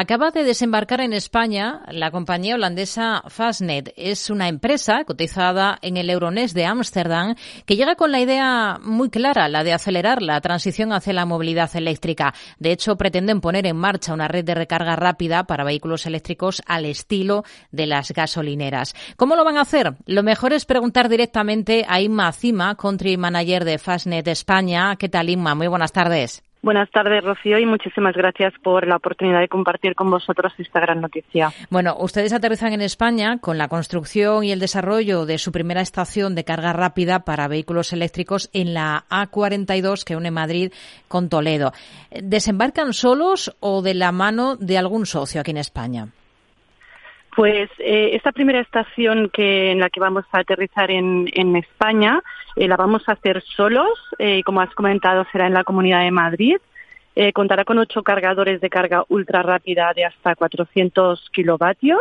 Acaba de desembarcar en España la compañía holandesa Fastnet. Es una empresa cotizada en el Euronest de Ámsterdam que llega con la idea muy clara, la de acelerar la transición hacia la movilidad eléctrica. De hecho, pretenden poner en marcha una red de recarga rápida para vehículos eléctricos al estilo de las gasolineras. ¿Cómo lo van a hacer? Lo mejor es preguntar directamente a Inma Cima, country manager de Fastnet España. ¿Qué tal, Inma? Muy buenas tardes. Buenas tardes, Rocío, y muchísimas gracias por la oportunidad de compartir con vosotros esta gran noticia. Bueno, ustedes aterrizan en España con la construcción y el desarrollo de su primera estación de carga rápida para vehículos eléctricos en la A42 que une Madrid con Toledo. ¿Desembarcan solos o de la mano de algún socio aquí en España? Pues eh, esta primera estación que, en la que vamos a aterrizar en, España eh, la vamos a hacer solos, eh, como has comentado será en la Comunidad de Madrid. contará con ocho cargadores de carga ultra rápida de hasta 400 kilovatios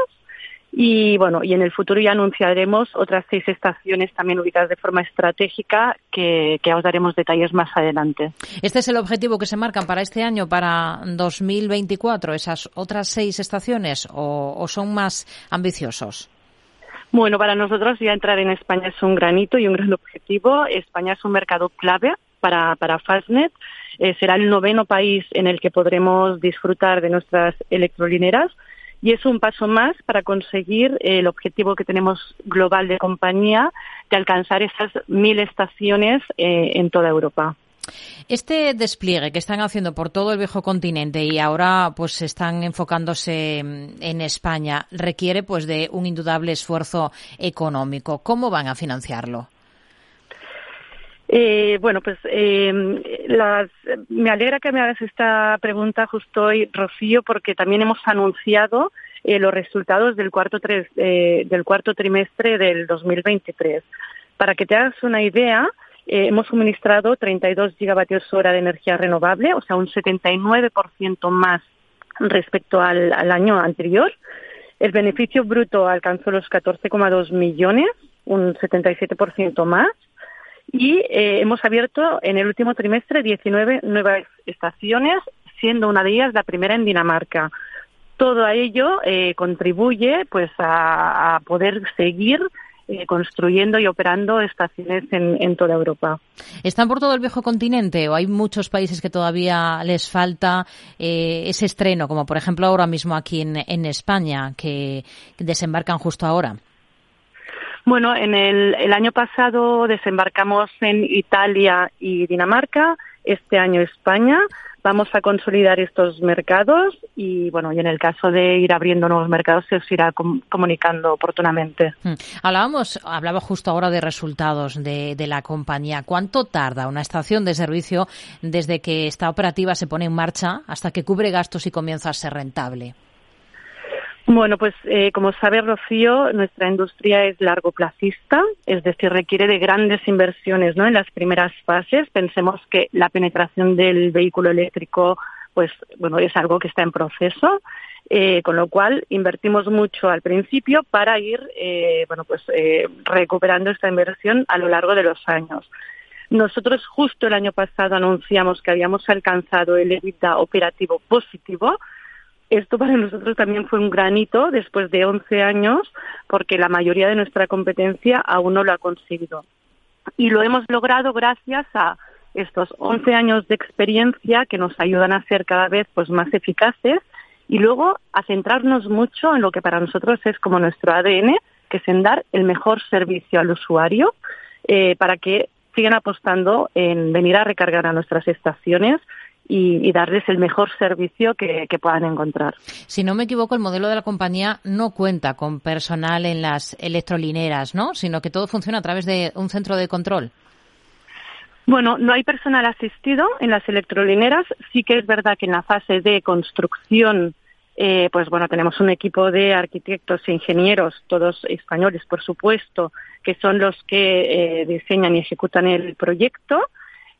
y bueno, y en el futuro ya anunciaremos otras seis estaciones también ubicadas de forma estratégica que, que os daremos detalles más adelante. ¿Este es el objetivo que se marcan para este año, para 2024, esas otras seis estaciones, o, son más ambiciosos? Bueno, para nosotros ya entrar en España es un granito y un gran objetivo. España es un mercado clave para, para Fastnet. Eh, será el noveno país en el que podremos disfrutar de nuestras electrolineras y es un paso más para conseguir el objetivo que tenemos global de compañía de alcanzar esas mil estaciones eh, en toda Europa. Este despliegue que están haciendo por todo el viejo continente y ahora pues están enfocándose en España requiere pues de un indudable esfuerzo económico. ¿Cómo van a financiarlo? Eh, bueno, pues eh, me alegra que me hagas esta pregunta justo hoy, Rocío, porque también hemos anunciado eh, los resultados del cuarto, del cuarto trimestre del 2023. Para que te hagas una idea, hemos suministrado 32 gigavatios hora de energía renovable, o sea, un 79% más respecto al, al año anterior. El beneficio bruto alcanzó los 14,2 millones, un 77% más y eh, hemos abierto en el último trimestre 19 nuevas estaciones, siendo una de ellas la primera en Dinamarca. Todo ello eh, contribuye pues a, poder seguir eh, construyendo y operando estaciones en, toda Europa. ¿Están por todo el viejo continente o hay muchos países que todavía les falta ese estreno, como por ejemplo ahora mismo aquí en España, que desembarcan justo ahora? Bueno, en el, año pasado desembarcamos en Italia y Dinamarca, este año España. Vamos a consolidar estos mercados y, bueno, y en el caso de ir abriendo nuevos mercados se os irá comunicando oportunamente. Hmm. Hablábamos, hablaba justo ahora de resultados de la compañía. ¿Cuánto tarda una estación de servicio desde que esta operativa se pone en marcha hasta que cubre gastos y comienza a ser rentable? Bueno, pues eh, como sabe Rocío, nuestra industria es largoplacista, es decir, requiere de grandes inversiones ¿no? en las primeras fases. Pensemos que la penetración del vehículo eléctrico pues bueno, es algo que está en proceso, eh, con lo cual invertimos mucho al principio para ir eh, bueno, pues, recuperando esta inversión a lo largo de los años. Nosotros justo el año pasado anunciamos que habíamos alcanzado el EBITDA operativo positivo, esto para nosotros también fue un granito después de 11 años, porque la mayoría de nuestra competencia aún no lo ha conseguido. Y lo hemos logrado gracias a estos 11 años de experiencia que nos ayudan a ser cada vez pues, más eficaces y luego a centrarnos mucho en lo que para nosotros es como nuestro ADN, que es en dar el mejor servicio al usuario eh, para que sigan apostando en venir a recargar a nuestras estaciones y, darles el mejor servicio que, puedan encontrar. Si no me equivoco, el modelo de la compañía no cuenta con personal en las electrolineras, ¿no? Sino que todo funciona a través de un centro de control. Bueno, no hay personal asistido en las electrolineras. Sí que es verdad que en la fase de construcción, eh, pues bueno, tenemos un equipo de arquitectos e ingenieros, todos españoles, por supuesto, que son los que eh, diseñan y ejecutan el proyecto.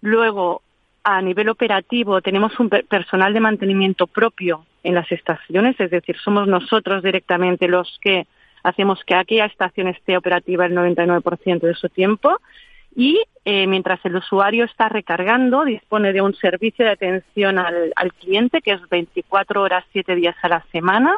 Luego, a nivel operativo tenemos un personal de mantenimiento propio en las estaciones, es decir, somos nosotros directamente los que hacemos que aquella estación esté operativa el 99% de su tiempo y eh, mientras el usuario está recargando dispone de un servicio de atención al, al cliente que es 24 horas, 7 días a la semana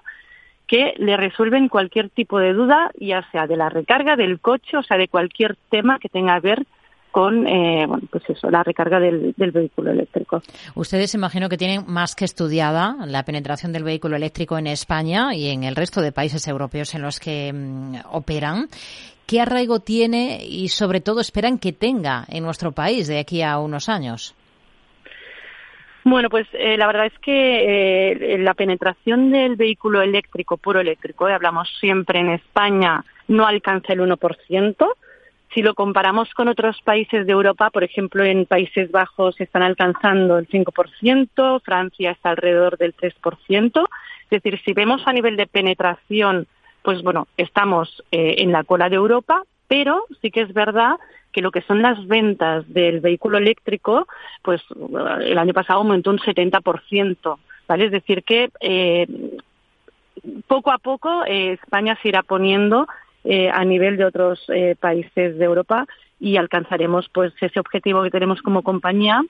que le resuelven cualquier tipo de duda, ya sea de la recarga del coche, o sea, de cualquier tema que tenga que ver con eh, bueno, pues eso, la recarga del, vehículo eléctrico. Ustedes imagino que tienen más que estudiada la penetración del vehículo eléctrico en España y en el resto de países europeos en los que mm, operan. ¿Qué arraigo tiene y sobre todo esperan que tenga en nuestro país de aquí a unos años? Bueno, pues eh, la verdad es que eh, la penetración del vehículo eléctrico, puro eléctrico, eh, hablamos siempre en España, no alcanza el 1%. Si lo comparamos con otros países de Europa, por ejemplo, en Países Bajos están alcanzando el 5%, Francia está alrededor del 3%. Es decir, si vemos a nivel de penetración, pues bueno, estamos en la cola de Europa, pero sí que es verdad que lo que son las ventas del vehículo eléctrico, pues el año pasado aumentó un 70%, ¿vale? Es decir, que eh, poco a poco eh, España se irá poniendo eh, a nivel de otros países de Europa y alcanzaremos pues ese objetivo que tenemos como compañía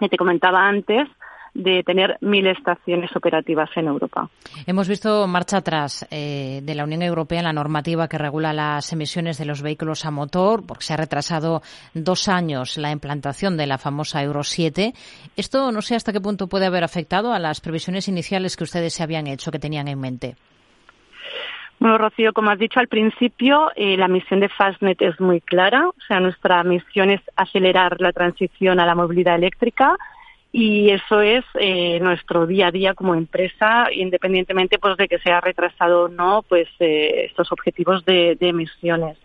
que te comentaba antes de tener mil estaciones operativas en Europa. Hemos visto marcha atrás eh, de la Unión Europea en la normativa que regula las emisiones de los vehículos a motor, porque se ha retrasado dos años la implantación de la famosa Euro 7. Esto no sé hasta qué punto puede haber afectado a las previsiones iniciales que ustedes se habían hecho, que tenían en mente. Bueno, Rocío, como has dicho al principio, eh, la misión de Fastnet es muy clara. O sea, nuestra misión es acelerar la transición a la movilidad eléctrica y eso es eh, nuestro día a día como empresa, independientemente pues de que sea retrasado o no, pues eh, estos objetivos de, emisiones.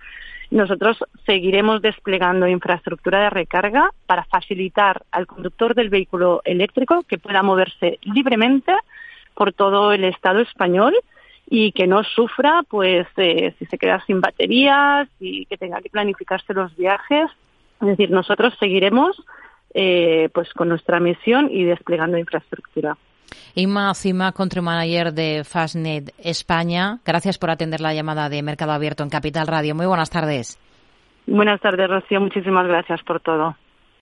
Nosotros seguiremos desplegando infraestructura de recarga para facilitar al conductor del vehículo eléctrico que pueda moverse libremente por todo el Estado español y que no sufra, pues, eh, si se queda sin baterías y que tenga que planificarse los viajes. Es decir, nosotros seguiremos eh, pues con nuestra misión y desplegando infraestructura. Inma Cima, Country Manager de Fastnet España. Gracias por atender la llamada de Mercado Abierto en Capital Radio. Muy buenas tardes. Buenas tardes, Rocío. Muchísimas gracias por todo.